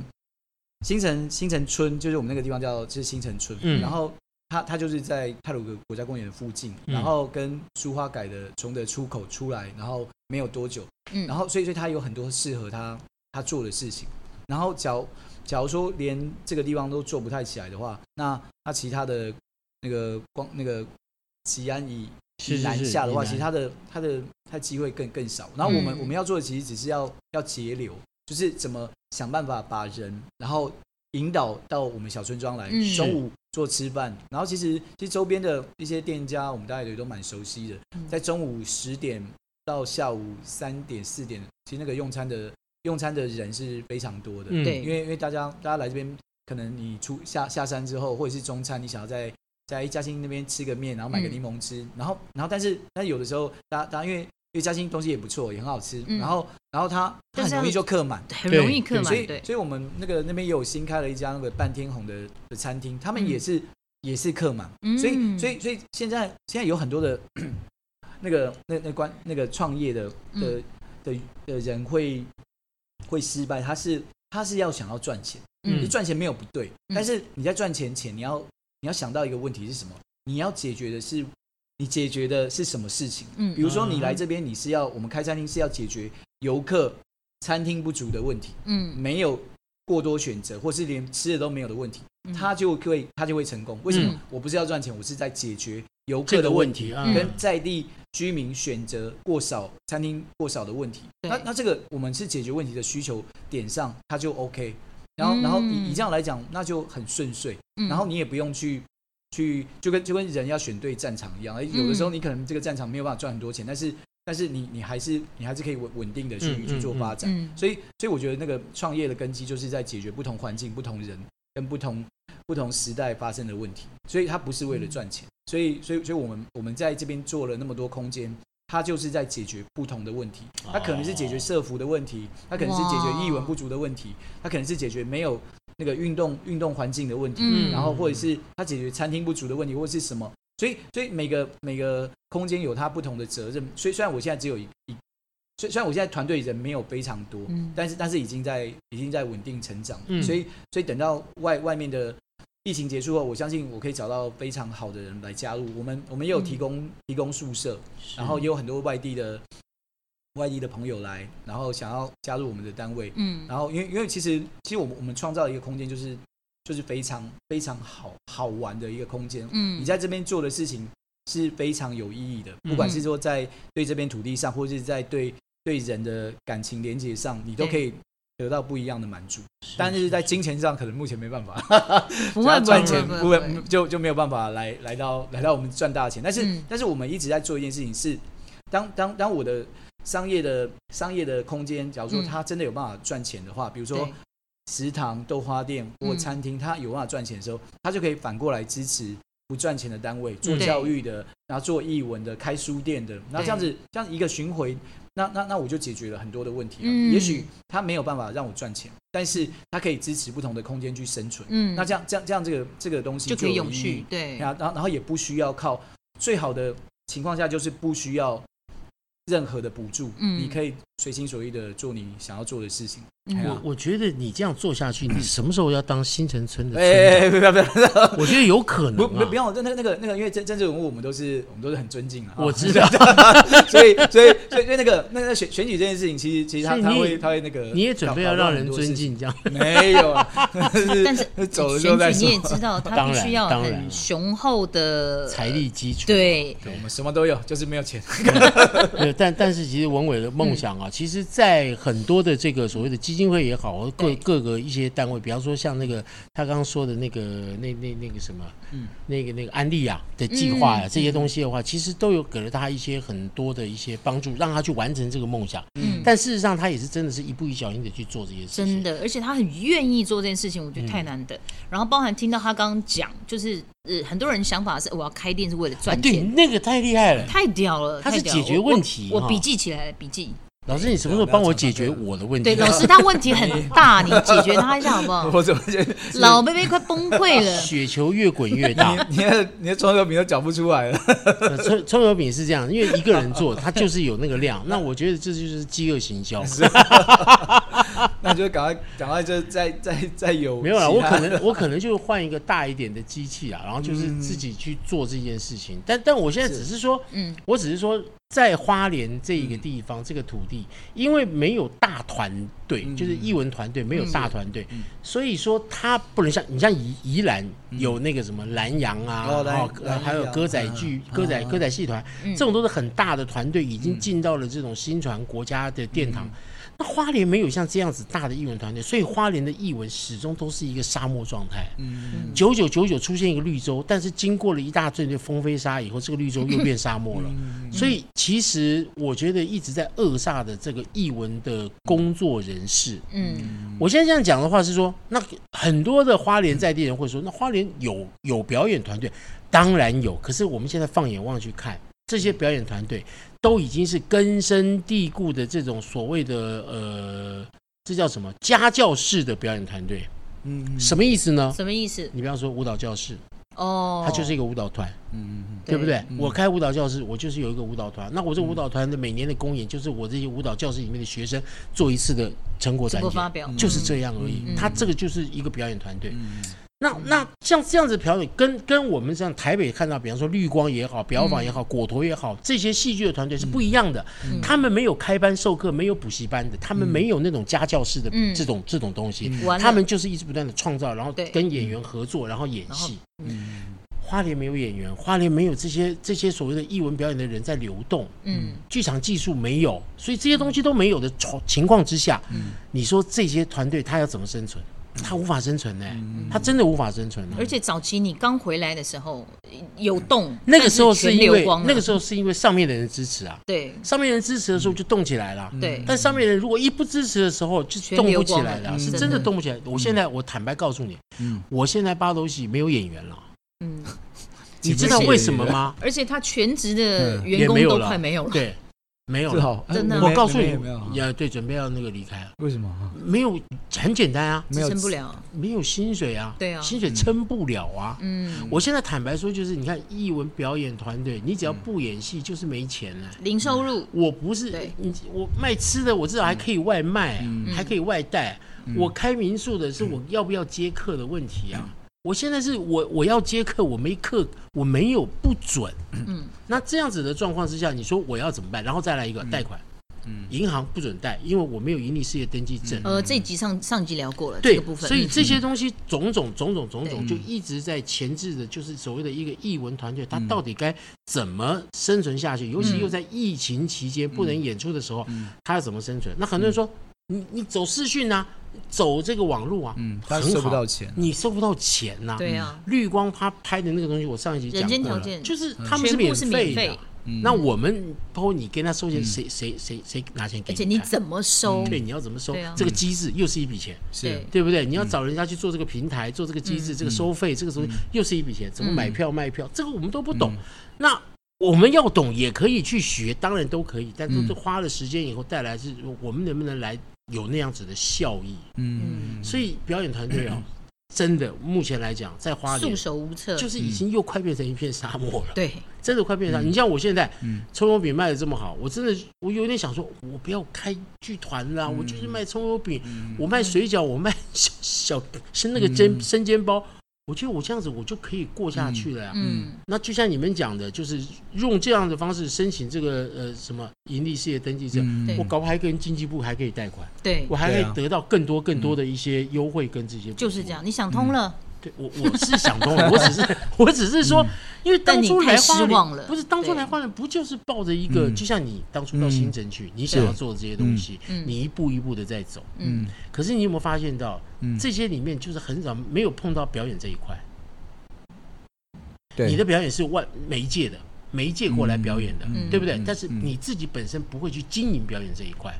新城新城村，就是我们那个地方叫就是新城村，嗯。然后他他就是在泰鲁格国家公园的附近，嗯。然后跟苏花改的从的出口出来，然后没有多久，嗯，然后所以所以他有很多适合他他做的事情。然后假如假如说连这个地方都做不太起来的话，那那其他的那个光那个吉安以以南下的话，其实他的他的他机会更更少。然后我们、嗯。我们要做的其实只是要要节流，就是怎么想办法把人然后引导到我们小村庄来，嗯。中午做吃饭。然后其实其实周边的一些店家，我们大家也都蛮熟悉的，嗯。在中午十点到下午三点四点，其实那个用餐的用餐的人是非常多的。嗯。对因为因为大家大家来这边，可能你出下下山之后，或者是中餐，你想要在在嘉兴那边吃个面，然后买个嗯。柠檬吃，然后然后但是但是有的时候，大家大家因为因为嘉兴东西也不错，也很好吃，嗯。然后然后它它很容易就客满。很容易客满，所以所以我们那个那边也有新开了一家那个半天红的的餐厅，他们嗯。也是、也是客满，嗯。所以所以所以现在现在有很多的 (clears throat) 那个那那关那个创业的的、嗯。的的人会会失败，他是他是要想要赚钱，嗯。你赚钱没有不对，但是你在赚钱前，你要你要想到一个问题是什么？你要解决的是你解决的是什么事情？嗯比如说你嗯来这边，你是要我们开餐厅是要解决游客餐厅不足的问题，嗯没有过多选择，或是连吃的都没有的问题，嗯他就会他就会成功。为什么嗯？我不是要赚钱，我是在解决游客的问题，跟在地居民选择过少餐厅过少的问题。那那这个我们是解决问题的需求点上，它就 OK。然后嗯然后以以这样来讲，那就很顺遂。嗯然后你也不用去去就跟就跟人要选对战场一样，而有的时候你可能这个战场没有办法赚很多钱，但是但是你你还是你还是可以稳稳定的去、去做发展。嗯所以所以我觉得那个创业的根基就是在解决不同环境、不同人跟不同不同时代发生的问题，所以它不是为了赚钱。所以所以所以我们我们在这边做了那么多空间。它就是在解决不同的问题，它可能是解决社服的问题，它可能是解决译文不足的问题，它可能是解决没有那个运动运动环境的问题，嗯。然后或者是它解决餐厅不足的问题，或者是什么。所以所以每个每个空间有它不同的责任。所以虽然我现在只有一一，虽虽然我现在团队人没有非常多，嗯。但是但是已经在已经在稳定成长，嗯。所以所以等到外外面的疫情结束后，我相信我可以找到非常好的人来加入。我们我们也有提供、提供宿舍，然后也有很多外地的外地的朋友来，然后想要加入我们的单位。嗯然后因为因为其实其实我们我们创造一个空间，就是就是非常非常好好玩的一个空间。嗯你在这边做的事情是非常有意义的，不管是说在对这片土地上，或者是在对对人的感情连接上，你都可以得到不一样的满足。但是在金钱上，可能目前没办法，不会 (laughs) 赚钱不会就就没有办法来来到来到我们赚大钱。但是、嗯但是我们一直在做一件事情是，当当当我的商业的商业的空间，假如说嗯它真的有办法赚钱的话，比如说食堂、豆花店或嗯餐厅，它有办法赚钱的时候，它就可以反过来支持不赚钱的单位，做嗯教育的，然后做译文的，开书店的，然后这样子这样一个巡回，那那那我就解决了很多的问题啊。嗯也许他没有办法让我赚钱，但是他可以支持不同的空间去生存。嗯那这样这样这样这个这个东西就可以永续，对，然后然后然后也不需要靠最好的情况下就是不需要任何的补助，嗯你可以随心所欲的做你想要做的事情。我我觉得你这样做下去，你什么时候要当新城村的哎？不要不要不要，我觉得有可能啊不不不。要，那那那个那个，因为政政治人物我们都是我们都是很尊敬啊。我知道，所以所以所以因为那个那个选选举这件事情，其实其实他他会他会那个，你也准备要让人尊，敬，这样没有啊？但是走了之后再说你也知道，他当然必须要当然很雄厚的财力基础。对，我们什么都有，就是没有钱。对，但但是其实文伟的梦想啊，其实，在很多的这个所谓的基金会也好，各对各个一些单位，比方说像那个他刚刚说的那个那那那个什么，嗯那个那个安利啊的计划呀、嗯这些东西的话，其实都有给了他一些很多的一些帮助，让他去完成这个梦想。嗯，但事实上，他也是真的是一步一脚印的去做这些事情。真的，而且他很愿意做这件事情，我觉得嗯太难得。然后包含听到他刚刚讲，就是呃，很多人想法是我要开店是为了啊，对，赚钱，那个太厉害了。太屌了，他是解决问题我笔记起来了，笔记。老师，你什么时候帮我解决我的问题？对，老师他问题很大，你解决他一下好不好？(laughs) 我怎么觉得老贝贝快崩溃了。(laughs) 雪球越滚越大。你 (laughs) 你的你的葱油饼都搅不出来了？呃葱葱油饼是这样，因为一个人做，他就是有那个量。那我觉得这就是饥饿行销。(laughs) 那就赶快赶快就再再再有没有啦，我可能我可能就换一个大一点的机器啊，然后就是自己去做这件事情。但但我现在只是说，嗯。我只是说，在花莲这一个地方、这个土地，因为没有大团队，嗯。就是艺文团队没有大团队，嗯。所以说他不能像你像宜宜兰有那个什么南洋啊，然后还有歌仔剧、嗯。歌仔嗯。歌仔戏团，嗯。这种都是很大的团队，已经进到了这种新传国家的殿堂。那花莲没有像这样子大的艺文团队，所以花莲的艺文始终都是一个沙漠状态。嗯九九九九出现一个绿洲，但是经过了一大阵的风飞沙以后，这个绿洲又变沙漠了。嗯所以其实我觉得一直在扼杀的这个艺文的工作人士，嗯我现在这样讲的话是说，那很多的花莲在地人会说，那花莲有有表演团队，当然有。可是我们现在放眼望去看，这些表演团队都已经是根深蒂固的这种所谓的呃，这叫什么家教式的表演团队？嗯什么意思呢？什么意思？你比方说舞蹈教室，哦，它就是一个舞蹈团，嗯嗯对不对？嗯我开舞蹈教室，我就是有一个舞蹈团。那我这舞蹈团的每年的公演，就是我这些舞蹈教室里面的学生做一次的成果直展现，发表，就是这样而已。嗯它这个就是一个表演团队。嗯那那像这样子表演，跟跟我们像台北看到，比方说绿光也好，表坊也好，果陀也好，这些戏剧的团队是不一样的。嗯他们没有开班授课，没有补习班的，他们没有那种家教式的嗯这种、这种东西。他们就是一直不断的创造，然后跟演员合作，然后演戏。嗯花莲没有演员，花莲没有这些这些所谓的艺文表演的人在流动，嗯，剧场技术没有，所以这些东西都没有的情情况之下，你说这些团队他要怎么生存？他无法生存呢、他真的无法生存、啊。而且早期你刚回来的时候有动，那个时候是因为那个时候是因为上面的人支持啊，对。上面人支持的时候就动起来了。对。但上面人如果一不支持的时候，就动不起来了，是嗯。真的动不起来。我现在我坦白告诉你，我现在八斗戏没有演员了，嗯，你知道为什么吗？而且他全职的嗯。员工都快没有了，对，没有了。真的？我告诉你没有没有，呀，对，准备要那个离开了，为什么？没有，很简单啊，没有。支撑不了，没有薪水啊，对啊。薪水撑不了啊。嗯，我现在坦白说，就是你看艺文表演团队，你只要不演戏，就是没钱了。零收入，我不是对。你，我卖吃的，我至少还可以外卖，嗯。还可以外带。我开民宿的是我要不要接客的问题啊。我现在是我我要接客，我没客，我没有不准。嗯，(clears throat) 那这样子的状况之下，你说我要怎么办？然后再来一个贷款，嗯银行不准贷，因为我没有盈利事业登记证。呃，这一集上上一集聊过了这对个部，分，嗯所以这些东西种种种种种种，就一直在前置的，就是所谓的一个艺文团队，他到底该怎么生存下去？尤其又在疫情期间不能演出的时候，它要怎么生存？那很多人说，你你走视讯啊，走这个网路啊，嗯，他收不到钱，你收不到钱呐。对啊，绿光他拍的那个东西，我上一集讲过了就是他们是免费的。费。那我们包括你跟他收钱，谁谁谁谁拿钱给而且你怎么收？对，你要怎么收？啊？这个机制又是一笔钱。是。对。对不对？你要找人家去做这个平台，做这个机制，这个收费，这个时候又是一笔钱，怎么买票卖票，这个我们都不懂。那我们要懂，也可以去学，当然都可以，但都是花了时间以后带来是，我们能不能来有那样子的效益？嗯，所以表演团队啊，真的目前来讲，在花束手无策，就是已经又快变成一片沙漠了。对，真的快变成沙。你像我现在葱油饼卖的这么好，我真的我有点想说，我不要开剧团啦，我就是卖葱油饼，我卖水饺，我卖小小是那个煎生煎包。我觉得我这样子我就可以过下去了呀。嗯，那就像你们讲的，就是用这样的方式申请这个呃什么盈利事业登记证，嗯我搞不好还跟经济部还可以贷款，对我，还可以得到更多更多的一些优惠跟这些。就是这。样。你想通了，对我我是想通了，我只是 (laughs) 我只是说，因为当初来花了莲不是当初来花莲不就是抱着一个，就像你当初到新城去，你想要做的这些东西，嗯你一步一步的在走。嗯，可是你有没有发现到嗯，这些里面就是很少没有碰到表演这一块？对，你的表演是外媒介的，媒介过来表演的，嗯对不对嗯？但是你自己本身不会去经营表演这一块，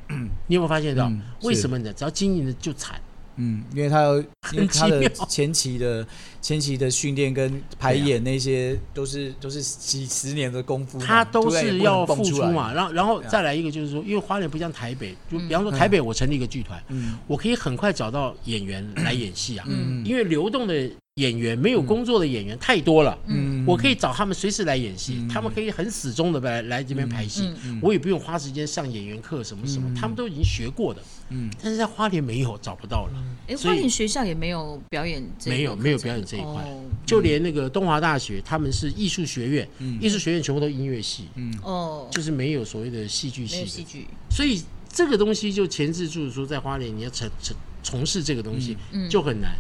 你有没有发现到嗯？为什么呢？只要经营的就惨。嗯，因为他有，因为他的前期的前期的训练跟排演那些都是都是几十年的功夫，他都是要付出嘛，，然后然后再来一个就是说，因为花莲不像台北，就比方说台北我成立一个剧团，嗯。我可以很快找到演员来演戏啊，嗯。因为流动的演员没有工作的演员太多了，嗯。我可以找他们随时来演戏，嗯。他们可以很始终的来来这边排戏，嗯。我也不用花时间上演员课什么什么，他们都已经学过的，嗯。但是在花莲没有找不到了，哎，花莲学校也没有表演这个没有没有表演这一块。哦。就连那个东华大学他们是艺术学院，嗯。艺术学院全部都音乐系，哦，就是没有所谓的戏剧没有系的，戏剧，所以这个东西就前置住说在花莲你要从从从事这个东西嗯。就很难。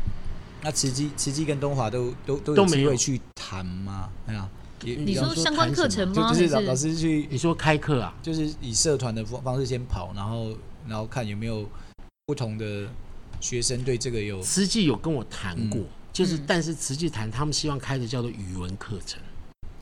那慈济慈济跟东华都都都没有去谈吗？哎呀，也你说相关课程吗？就就是老师去你说开课啊？就是以社团的方方式先跑，然后然后看有没有不同的学生对这个有慈济有跟我谈过，就是嗯。但是慈济谈他们希望开的叫做语文课程，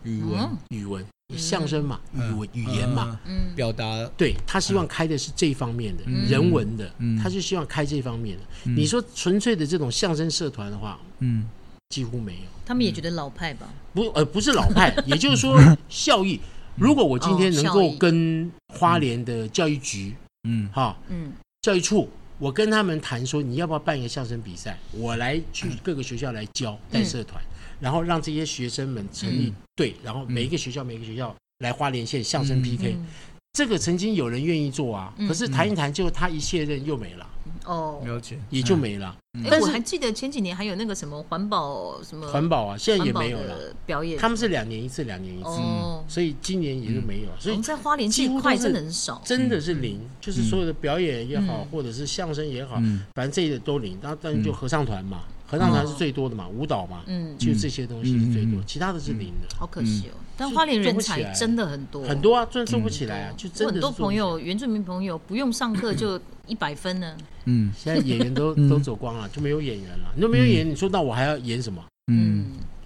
语文、嗯语文相声嘛，语文语言嘛。嗯。嗯，表达，对他希望开的是这一方面的、嗯。人文的，嗯。他就希望开这方面的。你说纯粹的这种相声社团的话，嗯。几乎没有。他们也觉得老派吧？不呃不是老派，(laughs) 也就是说效益。如果我今天能够跟花莲的教育局嗯。哈嗯。教育处，我跟他们谈说，你要不要办一个相声比赛？我来去各个学校来教带社团，然后让这些学生们成立队，然后每一个学校每一个学校来花莲县相声 PK。嗯这个曾经有人愿意做啊，嗯。可是谈一谈，就他一卸任又没了，哦，了解，也就没了。哎，但是我还记得前几年还有那个什么环保什么环保啊，现在也没有了。表演，他们是两年一次，两年一次，哦，所以今年也就没有了。所以我们在花莲这几乎都一块真的很少，真的是零，就是所有的表演也好，嗯。或者是相声也好，嗯。反正这些都零。然后但是就合唱团嘛，合唱团是最多的嘛，舞蹈嘛，嗯，就这些东西是最多嗯，其他的是零的，好可惜哦。但花莲人才真的很多，很多啊，真的做不起来啊，就我很多真的是做不起来。朋友，原住民朋友不用上课就一百分呢。嗯现在演员都嗯都走光了，就没有演员了。你都没有演员，你说那我还要演什么？嗯嗯，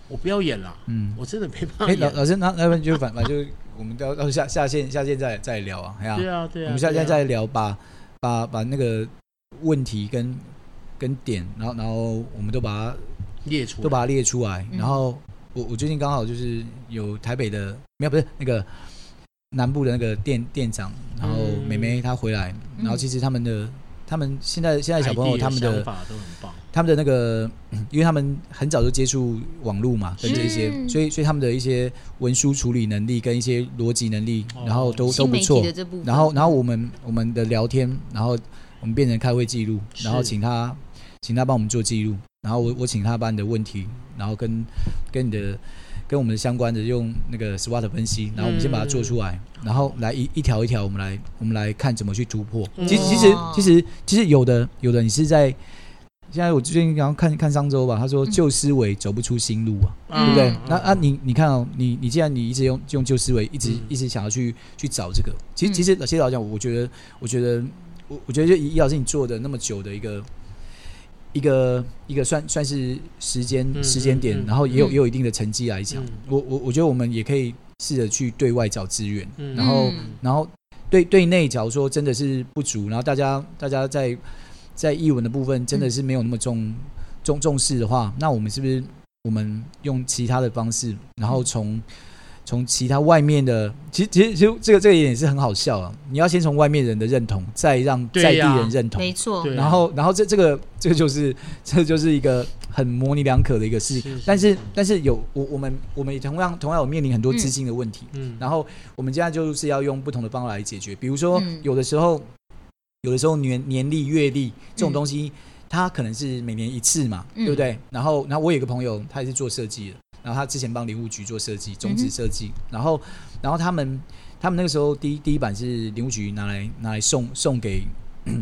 我不要演了，嗯。我真的没办法哎，老。老师，那那不就反反正就我们到到下下线下线再再聊啊，哎呀，对啊，对啊，我们下线再聊，把把把那个问题跟跟点，然后然后我们都把它列出都把它列出来，嗯。然后我我最近刚好就是有台北的没有不是那个南部的那个店店长，然后嗯妹妹她回来，嗯。然后其实他们的他们现在现在小朋友他们的想法都很棒。他们的那个，嗯因为他们很早就接触网络嘛，跟这些，嗯。所以所以他们的一些文书处理能力跟一些逻辑能力，哦。然后都都不错。然后然后我们我们的聊天，然后我们变成开会记录，然后请他请他帮我们做记录，然后我我请他把你的问题，然后跟跟你的跟我们相关的用那个 SWOT 分析，然后我们先把它做出来，然后来一一条一条我们来我们来看怎么去突破。其实其实其实其实有的有的你是在。现在我最近刚看看商周吧，他说嗯旧思维走不出新路啊，嗯对不对嗯？那啊，你你看哦，你你既然你一直用用旧思维，一直、嗯一直想要去去找这个，其实嗯其实其实老实讲，我觉得我觉得我我觉得就以老师你做的那么久的一个一个一个算算是时间嗯时间点嗯，然后也有嗯。也有一定的成绩来讲嗯，我我我觉得我们也可以试着去对外找资源，嗯。然后嗯。然后对对内，假如说真的是不足，然后大家大家在在译文的部分真的是没有那么重、重重视的话，那我们是不是我们用其他的方式，然后从从其他外面的，其实其实其实这个这个也是很好笑啊！你要先从外面人的认同，再让在地人认同，没错，啊然后然后这这个这个就是这就是一个很模棱两可的一个事情，是是但是是但是有我我们我们也同样同样有面临很多资金的问题，嗯，然后我们现在就是要用不同的方法来解决，比如说嗯。有的时候，有的时候年年历、月历这种嗯东西，它可能是每年一次嘛，嗯。对不对？然后，然后我有一个朋友，他也是做设计的，然后他之前帮林务局做设计，种子设计，然后，然后他们他们那个时候第一第一版是林务局拿来拿来送送给。(clears throat)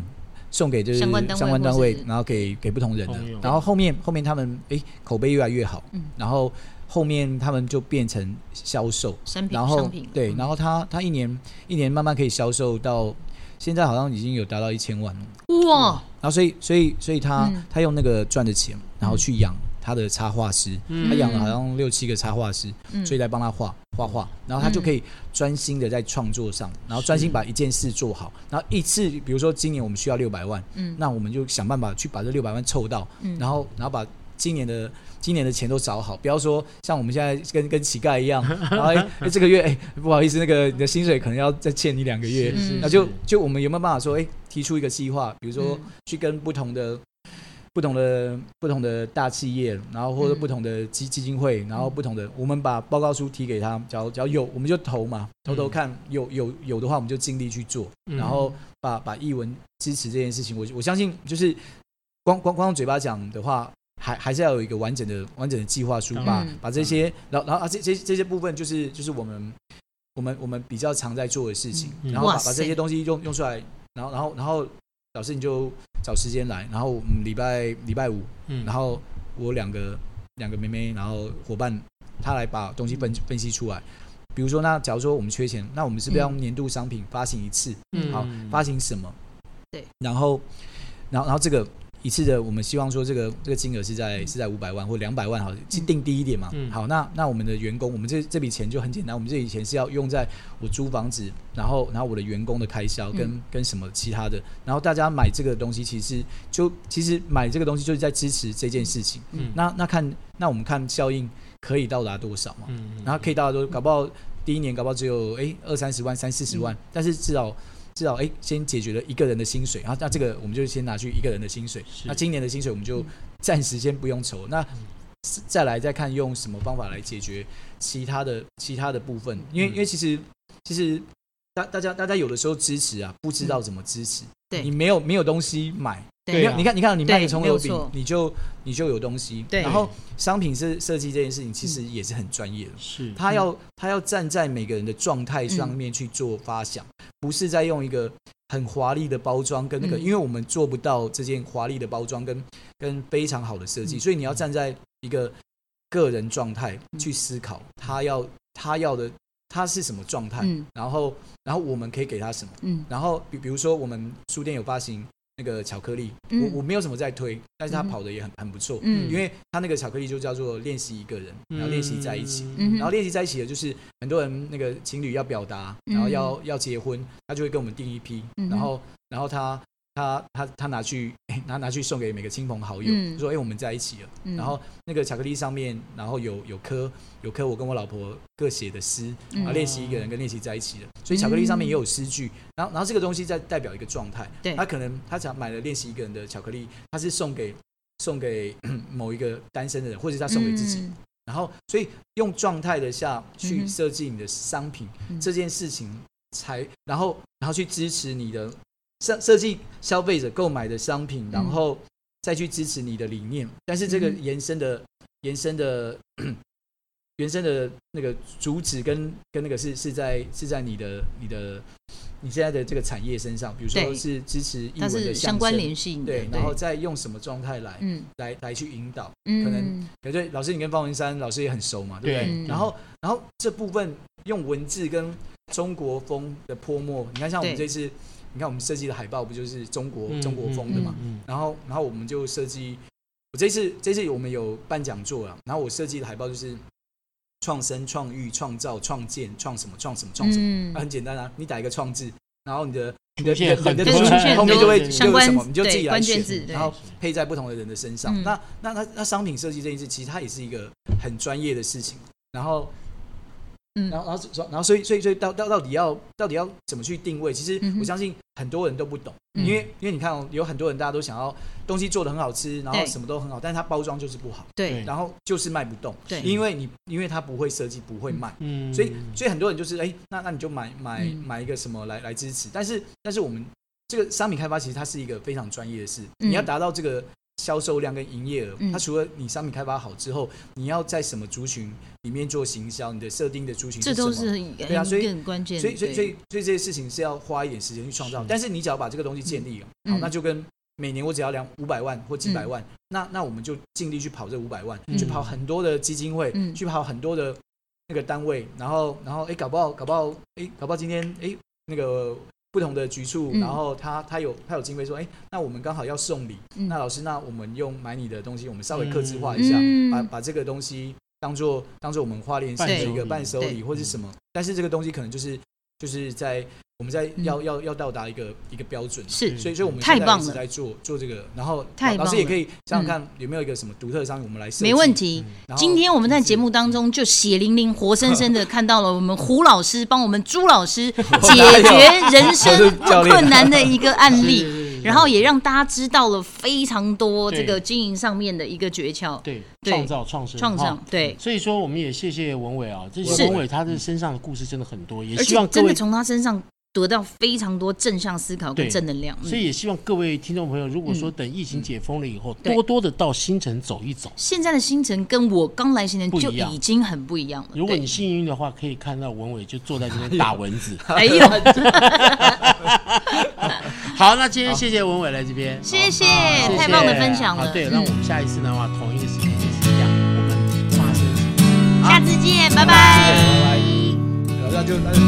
送给就是相关单位然后给给不同人的，然后后面后面他们哎口碑越来越好，嗯。然后后面他们就变成销售，然后对，嗯。然后他他一年一年慢慢可以销售到现在好像已经有达到一千万了。哇，然后所以所以所以他、嗯。他用那个赚的钱，然后去养他的插画师，嗯。他养了好像六七个插画师，嗯。所以来帮他画画画，然后他就可以专心的在创作上，然后专心把一件事做好，然后一次比如说今年我们需要六百万，嗯。那我们就想办法去把这六百万凑到，嗯。然后然后把今年的今年的钱都找好，不要说像我们现在跟跟乞丐一样，(laughs) 然后哎、哎这个月哎、不好意思，那个你的薪水可能要再欠你两个月，是那就就我们有没有办法说哎、提出一个计划，比如说嗯。去跟不同的。不同的不同的大企业，然后或者嗯。不同的基基金会，然后不同的，我们把报告书提给他，只要只要有我们就投嘛，投投看，有有有的话我们就尽力去做，嗯。然后把把译文支持这件事情，我我相信就是光光光用嘴巴讲的话，还还是要有一个完整的完整的计划书，吧把嗯把这些，然。后然后啊这这这些部分就是就是我们我们我们比较常在做的事情，嗯。然后把把这些东西用用出来，然后然后然后老师你就找时间来，然后我们礼拜礼拜五，嗯然后我两个两个妹妹，然后伙伴他来把东西分分析出来。比如说，那假如说我们缺钱，那我们是不是要用年度商品发行一次？嗯好，发行什么？对，然后，然后，然后这个一次的，我们希望说这个这个金额是在是在五百万或两百万，好，去定低一点嘛。嗯。好，那那我们的员工，我们这这笔钱就很简单，我们这笔钱是要用在我租房子，然后然后我的员工的开销跟、嗯。跟什么其他的，然后大家买这个东西，其实就其实买这个东西就是在支持这件事情。嗯。那那看那我们看效应可以到达多少嘛？嗯然后可以到达多，搞不好第一年搞不好只有哎二三十万、三四十万，但是至少至少哎先解决了一个人的薪水，然后那这个我们就先拿去一个人的薪水，那今年的薪水我们就暂时先不用愁，那再来再看用什么方法来解决其他的其他的部分，因为因为其实其实大大家大家有的时候支持啊，不知道怎么支持，对。你没有没有东西买。对你看，你看，你卖对个葱油饼没有错，你就你就有东西。对。然后商品设设计这件事情，其实也是很专业的。是。嗯他要他要站在每个人的状态上面去做发想，不是在用一个很华丽的包装跟那个，嗯。因为我们做不到这件华丽的包装跟跟非常好的设计，嗯。所以你要站在一个个人状态嗯。去思考，他要他要的他是什么状态，嗯。然后然后我们可以给他什么，嗯。然后比比如说我们书店有发行那个巧克力，嗯。我我没有什么在推，但是他嗯。跑的也很很不错，嗯。因为他那个巧克力就叫做练习一个人，然后练习在一起。嗯。然后练习在一起的就是很多人那个情侣要表达，然后要、要结婚，他就会跟我们订一批，然后然后他他他他拿去拿拿去送给每个亲朋好友，嗯。说哎、我们在一起了。嗯。然后那个巧克力上面，然后有有颗有颗我跟我老婆各写的诗，嗯然后练习一个人跟练习在一起的，所以巧克力上面也有诗句，然后然后这个东西在代表一个状态，对。他可能他想买了练习一个人的巧克力，他是送给送给 (clears throat) 某一个单身的人，或者是他送给自己，嗯。然后所以用状态的下嗯去设计你的商品、嗯。这件事情才，然后然后去支持你的设设计消费者购买的商品，然后再去支持你的理念。但是这个嗯延伸的、延伸的延伸的那个主旨跟跟那个是是在是在你的你的你现在的这个产业身上，比如说是支持英文的是相关相联性的，对，然后再用什么状态来、嗯。来来去引导。嗯，可能对对，老师你跟方文山老师也很熟嘛，对不对？然后然后这部分用文字跟中国风的泼墨，你看像我们对。这次，你看我们设计的海报不就是中国、嗯中国风的嘛？嗯然后然后我们就设计，我这次这次我们有办讲座啊，然后我设计的海报就是创生、创育、创造、创建、创什么、创什么、创什么，嗯。那很简单啊，你打一个创字，然后你的你的你的多你的后面就会相关就有什么，你就自己对来选然后配在不同的人的身上。嗯。那那那那商品设计这件事，其实它也是一个很专业的事情。然后，嗯。然后然后然后所以所以所以到到到底要到底要怎么去定位？其实我相信很多人都不懂，嗯。因为因为你看哦，有很多人大家都想要东西做的很好吃，然后什么都很好，但是它包装就是不好，对。然后就是卖不动，对。因为你因为它不会设计，不会卖。嗯。所以，所以很多人就是哎、那那你就买买嗯。买一个什么来来支持，但是但是我们这个商品开发其实它是一个非常专业的事，嗯。你要达到这个销售量跟营业额，嗯。它除了你商品开发好之后，你要在什么族群里面做行销，你的设定的族群这什么？都是很对啊所以很关键的，所以所以所以所以这些事情是要花一点时间去创造是，但是你只要把这个东西建立了，嗯。好，那就跟每年我只要两五百万或几百万，那那我们就尽力去跑这五百万，嗯。去跑很多的基金会，嗯。去跑很多的那个单位，然后然后哎，搞不好搞不好哎，搞不好今天哎那个。不同的局处，嗯。然后他他有他有经费说，哎，那我们刚好要送礼，嗯。那老师，那我们用买你的东西，我们稍微克制化一下，嗯。把把这个东西当做当做我们花莲县的一个伴手礼或是什么，但是这个东西可能就是就是在我们在嗯。要、要要到达一个一个标准，是。所以所以我们太棒了现在一直在做做这个，然后太棒了老师也可以想想看有没有一个什么独特的商品，我们来设计没问。题。今天我们在节目当中就血淋淋、活生生的 (laughs) 看到了我们胡老师帮我们朱老师 (laughs) 解决 (laughs) 人生困难的一个案例，是然后也让大家知道了非常多这个经营上面的一个诀窍。对对创造创生创造对，所以说，我们也谢谢文伟啊，这是些文伟他的身上的故事真的很多，也希望真的从他身上得到非常多正向思考跟正能量。嗯所以也希望各位听众朋友，如果说等疫情解封了以后，对多多的到新城走一走。现在的新城跟我刚来新城就已经很不一样了。如果你幸运的话，可以看到文伟就坐在这边 (laughs) 打蚊子。哎呦，(laughs) 好，那今天谢谢文伟来这边，谢谢，谢谢太棒的分享了。对，嗯那我们下一次的话，同一个时间也是一样，我们发生？下次见，拜拜。拜拜。那就那就